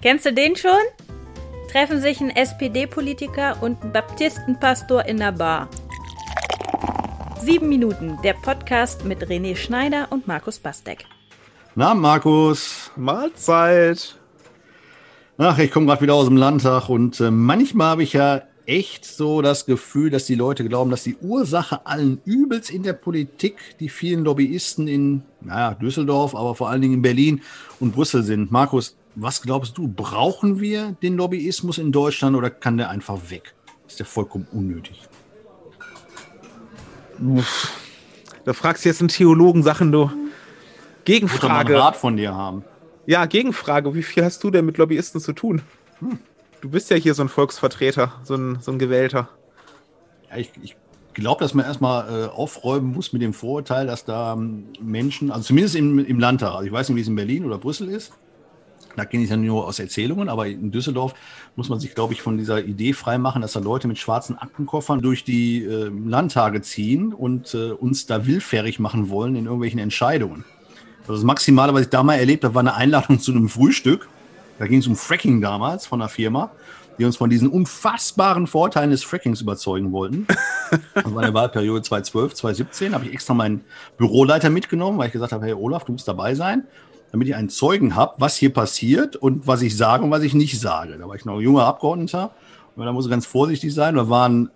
Kennst du den schon? Treffen sich ein SPD-Politiker und ein Baptistenpastor in der Bar. Sieben Minuten, der Podcast mit René Schneider und Markus Bastek. Na, Markus. Mahlzeit. Ach, ich komme gerade wieder aus dem Landtag und äh, manchmal habe ich ja echt so das Gefühl, dass die Leute glauben, dass die Ursache allen Übels in der Politik die vielen Lobbyisten in, naja, Düsseldorf, aber vor allen Dingen in Berlin und Brüssel sind. Markus, was glaubst du, brauchen wir den Lobbyismus in Deutschland oder kann der einfach weg? Ist der vollkommen unnötig? Da fragst du jetzt einen Theologen Sachen, du. Gegenfrage. Ich Rat von dir haben. Ja, Gegenfrage. Wie viel hast du denn mit Lobbyisten zu tun? Hm. Du bist ja hier so ein Volksvertreter, so ein, so ein Gewählter. Ja, ich, ich glaube, dass man erstmal äh, aufräumen muss mit dem Vorurteil, dass da ähm, Menschen, also zumindest im, im Landtag, also ich weiß nicht, wie es in Berlin oder Brüssel ist, da kenne ich ja nur aus Erzählungen, aber in Düsseldorf muss man sich, glaube ich, von dieser Idee freimachen, dass da Leute mit schwarzen Aktenkoffern durch die äh, Landtage ziehen und äh, uns da willfährig machen wollen in irgendwelchen Entscheidungen. Also das Maximale, was ich da mal erlebt habe, war eine Einladung zu einem Frühstück. Da ging es um Fracking damals von einer Firma, die uns von diesen unfassbaren Vorteilen des Frackings überzeugen wollten. Das war in der Wahlperiode 2012, 2017. habe ich extra meinen Büroleiter mitgenommen, weil ich gesagt habe, hey Olaf, du musst dabei sein damit ich einen Zeugen habe, was hier passiert und was ich sage und was ich nicht sage. Da war ich noch ein junger Abgeordneter und da muss ich ganz vorsichtig sein. Da war ein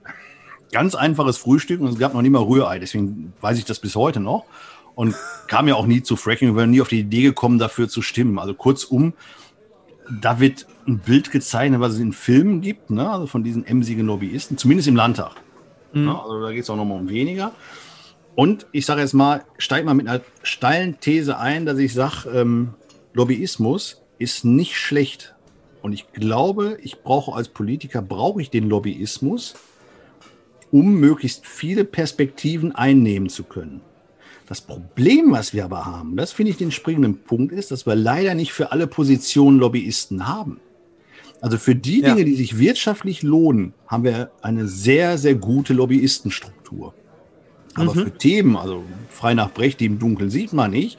ganz einfaches Frühstück und es gab noch nie mal Rührei. Deswegen weiß ich das bis heute noch und kam ja auch nie zu Fracking. Wir wären nie auf die Idee gekommen, dafür zu stimmen. Also kurzum, da wird ein Bild gezeichnet, was es in Filmen gibt, ne? also von diesen emsigen Lobbyisten, zumindest im Landtag. Mhm. Ne? Also da geht es auch noch mal um weniger. Und ich sage jetzt mal, steig mal mit einer steilen These ein, dass ich sage, ähm, Lobbyismus ist nicht schlecht. Und ich glaube, ich brauche als Politiker, brauche ich den Lobbyismus, um möglichst viele Perspektiven einnehmen zu können. Das Problem, was wir aber haben, das finde ich den springenden Punkt, ist, dass wir leider nicht für alle Positionen Lobbyisten haben. Also für die ja. Dinge, die sich wirtschaftlich lohnen, haben wir eine sehr, sehr gute Lobbyistenstruktur. Aber mhm. für Themen, also frei nach Brecht, die im Dunkeln sieht man nicht,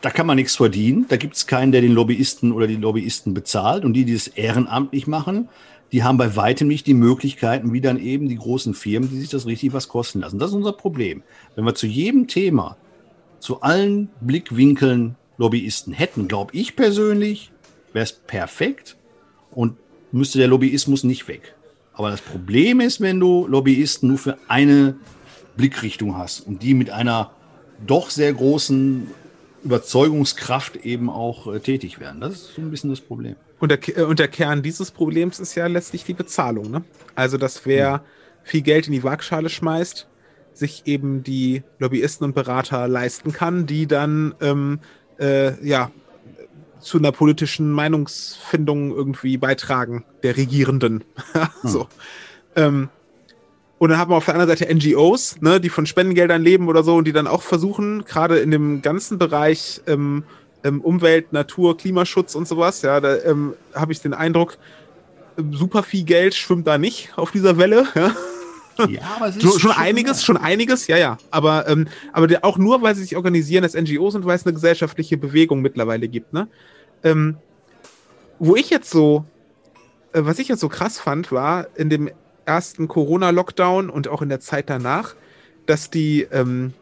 da kann man nichts verdienen. Da gibt es keinen, der den Lobbyisten oder die Lobbyisten bezahlt. Und die, die es ehrenamtlich machen, die haben bei weitem nicht die Möglichkeiten, wie dann eben die großen Firmen, die sich das richtig was kosten lassen. Das ist unser Problem. Wenn wir zu jedem Thema, zu allen Blickwinkeln Lobbyisten hätten, glaube ich persönlich, wäre es perfekt und müsste der Lobbyismus nicht weg. Aber das Problem ist, wenn du Lobbyisten nur für eine Blickrichtung hast und die mit einer doch sehr großen Überzeugungskraft eben auch äh, tätig werden. Das ist so ein bisschen das Problem. Und der, äh, und der Kern dieses Problems ist ja letztlich die Bezahlung. Ne? Also, dass wer ja. viel Geld in die Waagschale schmeißt, sich eben die Lobbyisten und Berater leisten kann, die dann ähm, äh, ja zu einer politischen Meinungsfindung irgendwie beitragen, der Regierenden. so. Hm. Ähm, und dann haben wir auf der anderen Seite NGOs, ne, die von Spendengeldern leben oder so und die dann auch versuchen, gerade in dem ganzen Bereich ähm, ähm, Umwelt, Natur, Klimaschutz und sowas, ja, da ähm, habe ich den Eindruck, super viel Geld schwimmt da nicht auf dieser Welle. Ja. Ja, aber es ist schon, schon einiges, schon einiges, ja, ja. Aber, ähm, aber auch nur, weil sie sich organisieren als NGOs und weil es eine gesellschaftliche Bewegung mittlerweile gibt, ne? Ähm, wo ich jetzt so, äh, was ich jetzt so krass fand, war in dem ersten Corona-Lockdown und auch in der Zeit danach, dass die, ähm,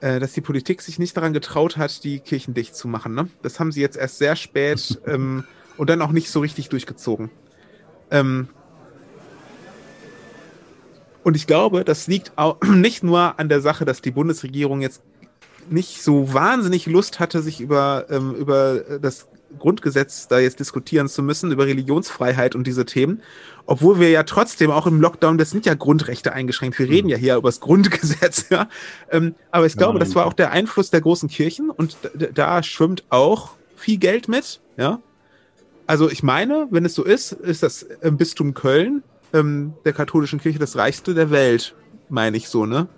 äh, dass die Politik sich nicht daran getraut hat, die Kirchen dicht zu machen. Ne? Das haben sie jetzt erst sehr spät ähm, und dann auch nicht so richtig durchgezogen. Ähm, und ich glaube, das liegt auch nicht nur an der Sache, dass die Bundesregierung jetzt nicht so wahnsinnig Lust hatte, sich über, ähm, über das Grundgesetz da jetzt diskutieren zu müssen, über Religionsfreiheit und diese Themen. Obwohl wir ja trotzdem auch im Lockdown, das sind ja Grundrechte eingeschränkt. Wir reden mhm. ja hier über das Grundgesetz, ja. Ähm, aber ich glaube, das war auch der Einfluss der großen Kirchen und da, da schwimmt auch viel Geld mit, ja. Also ich meine, wenn es so ist, ist das Bistum Köln ähm, der katholischen Kirche das reichste der Welt, meine ich so, ne?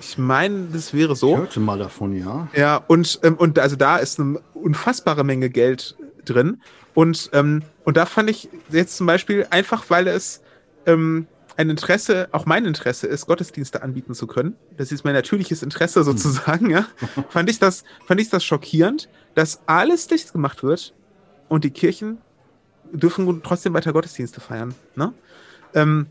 Ich meine, das wäre so. Ich hörte mal davon, ja. Ja, und, ähm, und also da ist eine unfassbare Menge Geld drin. Und, ähm, und da fand ich jetzt zum Beispiel einfach, weil es ähm, ein Interesse, auch mein Interesse ist, Gottesdienste anbieten zu können. Das ist mein natürliches Interesse sozusagen, hm. ja. fand ich das, fand ich das schockierend, dass alles dicht gemacht wird und die Kirchen dürfen trotzdem weiter Gottesdienste feiern. Ne? Ähm,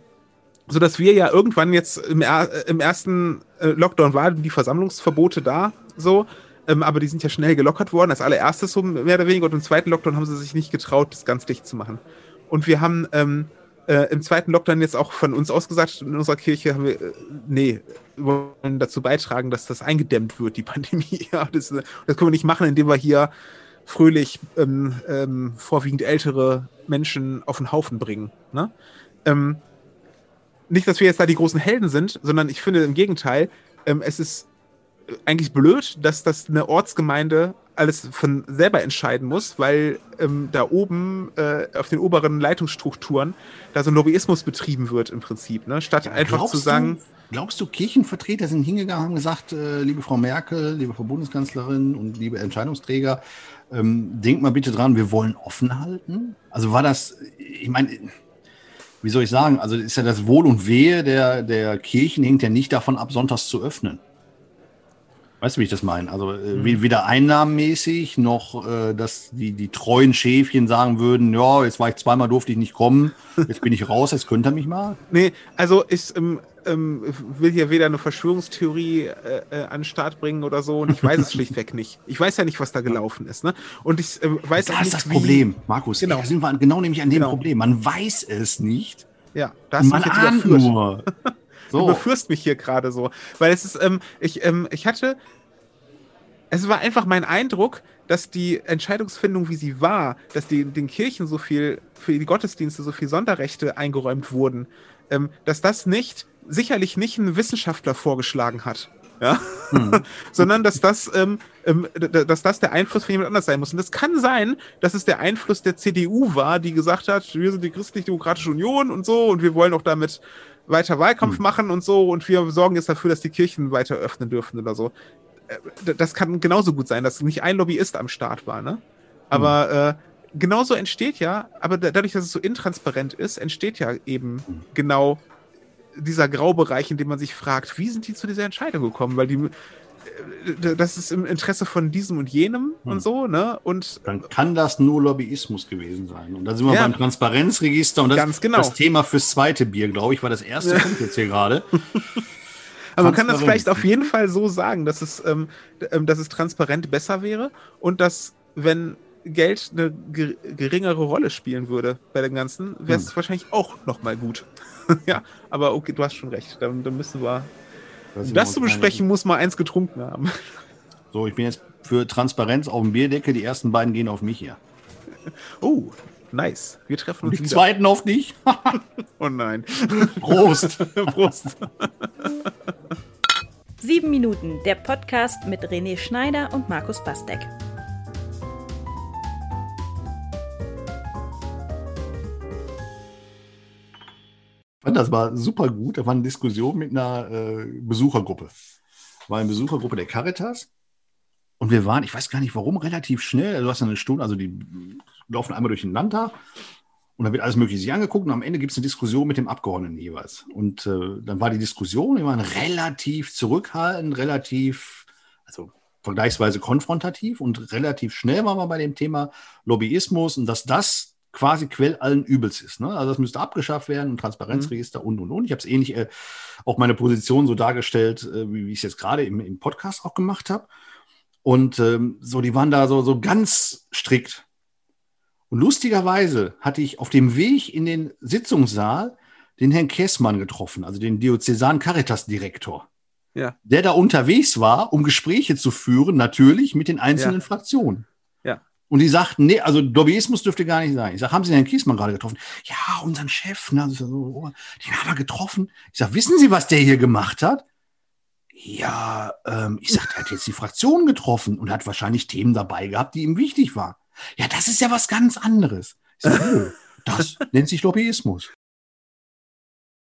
sodass wir ja irgendwann jetzt im, im ersten äh, Lockdown waren die Versammlungsverbote da, so, ähm, aber die sind ja schnell gelockert worden, als allererstes so mehr oder weniger, und im zweiten Lockdown haben sie sich nicht getraut, das ganz dicht zu machen. Und wir haben ähm, äh, im zweiten Lockdown jetzt auch von uns ausgesagt, in unserer Kirche haben wir, äh, nee, wir wollen dazu beitragen, dass das eingedämmt wird, die Pandemie. ja, das, das können wir nicht machen, indem wir hier fröhlich ähm, ähm, vorwiegend ältere Menschen auf den Haufen bringen. Ne? Ähm, nicht, dass wir jetzt da die großen Helden sind, sondern ich finde im Gegenteil, ähm, es ist eigentlich blöd, dass das eine Ortsgemeinde alles von selber entscheiden muss, weil ähm, da oben äh, auf den oberen Leitungsstrukturen da so ein Lobbyismus betrieben wird im Prinzip, ne? statt ja, einfach zu sagen. Du, glaubst du, Kirchenvertreter sind hingegangen, haben gesagt, äh, liebe Frau Merkel, liebe Frau Bundeskanzlerin und liebe Entscheidungsträger, ähm, denkt mal bitte dran, wir wollen offen halten? Also war das, ich meine, wie soll ich sagen, also ist ja das Wohl und Wehe der, der Kirchen hängt ja nicht davon ab, sonntags zu öffnen. Weißt du, wie ich das meine? Also äh, mhm. weder einnahmenmäßig noch, äh, dass die, die treuen Schäfchen sagen würden, ja, jetzt war ich zweimal durfte ich nicht kommen, jetzt bin ich raus, jetzt könnt ihr mich mal. Nee, also ich ähm, ähm, will hier weder eine Verschwörungstheorie äh, äh, an den Start bringen oder so und ich weiß es schlichtweg nicht. Ich weiß ja nicht, was da gelaufen ist. Ne? Und ich äh, weiß das auch nicht, ist das Problem, Markus. Genau. sind wir genau nämlich an dem genau. Problem. Man weiß es nicht. Ja, da hast man ahnt nur. So. Du überführst mich hier gerade so. Weil es ist, ähm, ich, ähm, ich hatte, es war einfach mein Eindruck, dass die Entscheidungsfindung, wie sie war, dass die, den Kirchen so viel, für die Gottesdienste so viel Sonderrechte eingeräumt wurden, ähm, dass das nicht, sicherlich nicht ein Wissenschaftler vorgeschlagen hat. Ja? Hm. Sondern dass das, ähm, ähm, dass das der Einfluss von jemand anders sein muss. Und es kann sein, dass es der Einfluss der CDU war, die gesagt hat, wir sind die Christlich-Demokratische Union und so und wir wollen auch damit weiter Wahlkampf hm. machen und so und wir sorgen jetzt dafür, dass die Kirchen weiter öffnen dürfen oder so. Äh, das kann genauso gut sein, dass nicht ein Lobbyist am Start war, ne? Aber hm. äh, genauso entsteht ja, aber dadurch, dass es so intransparent ist, entsteht ja eben hm. genau dieser Graubereich, in dem man sich fragt, wie sind die zu dieser Entscheidung gekommen? Weil die das ist im Interesse von diesem und jenem hm. und so, ne? Und dann kann das nur Lobbyismus gewesen sein. Und da sind wir ja, beim Transparenzregister und das, ganz genau. das Thema fürs zweite Bier, glaube ich, war das erste Punkt jetzt hier gerade. Aber man kann das vielleicht auf jeden Fall so sagen, dass es, ähm, ähm, dass es transparent besser wäre und dass, wenn Geld eine geringere Rolle spielen würde bei dem Ganzen, wäre es hm. wahrscheinlich auch nochmal gut. ja, aber okay, du hast schon recht. Dann, dann müssen wir um das zu besprechen, muss man eins getrunken haben. So, ich bin jetzt für Transparenz auf dem Bierdeckel. Die ersten beiden gehen auf mich hier. Oh, nice. Wir treffen uns. Und die wieder. zweiten auf dich. oh nein. Prost. Prost. Sieben Minuten, der Podcast mit René Schneider und Markus Bastek. Das war super gut. Da war eine Diskussion mit einer äh, Besuchergruppe. War eine Besuchergruppe der Caritas. Und wir waren, ich weiß gar nicht warum, relativ schnell. Du hast eine Stunde, also die laufen einmal durch den Landtag und dann wird alles Mögliche sich angeguckt und am Ende gibt es eine Diskussion mit dem Abgeordneten jeweils. Und äh, dann war die Diskussion, die waren relativ zurückhaltend, relativ, also vergleichsweise konfrontativ und relativ schnell waren wir bei dem Thema Lobbyismus und dass das quasi Quell allen Übels ist. Ne? Also das müsste abgeschafft werden, ein Transparenzregister mhm. und und und. Ich habe es ähnlich äh, auch meine Position so dargestellt, äh, wie, wie ich es jetzt gerade im, im Podcast auch gemacht habe. Und ähm, so, die waren da so, so ganz strikt. Und lustigerweise hatte ich auf dem Weg in den Sitzungssaal den Herrn Kessmann getroffen, also den Diözesan Caritas-Direktor. Ja. Der da unterwegs war, um Gespräche zu führen, natürlich mit den einzelnen ja. Fraktionen. Und die sagten, nee, also Lobbyismus dürfte gar nicht sein. Ich sage, haben Sie Herrn Kiesmann gerade getroffen? Ja, unseren Chef, ne, so, oh, den haben wir getroffen. Ich sage, wissen Sie, was der hier gemacht hat? Ja, ähm, ich sage, der hat jetzt die Fraktion getroffen und hat wahrscheinlich Themen dabei gehabt, die ihm wichtig waren. Ja, das ist ja was ganz anderes. Ich sage, oh, das nennt sich Lobbyismus.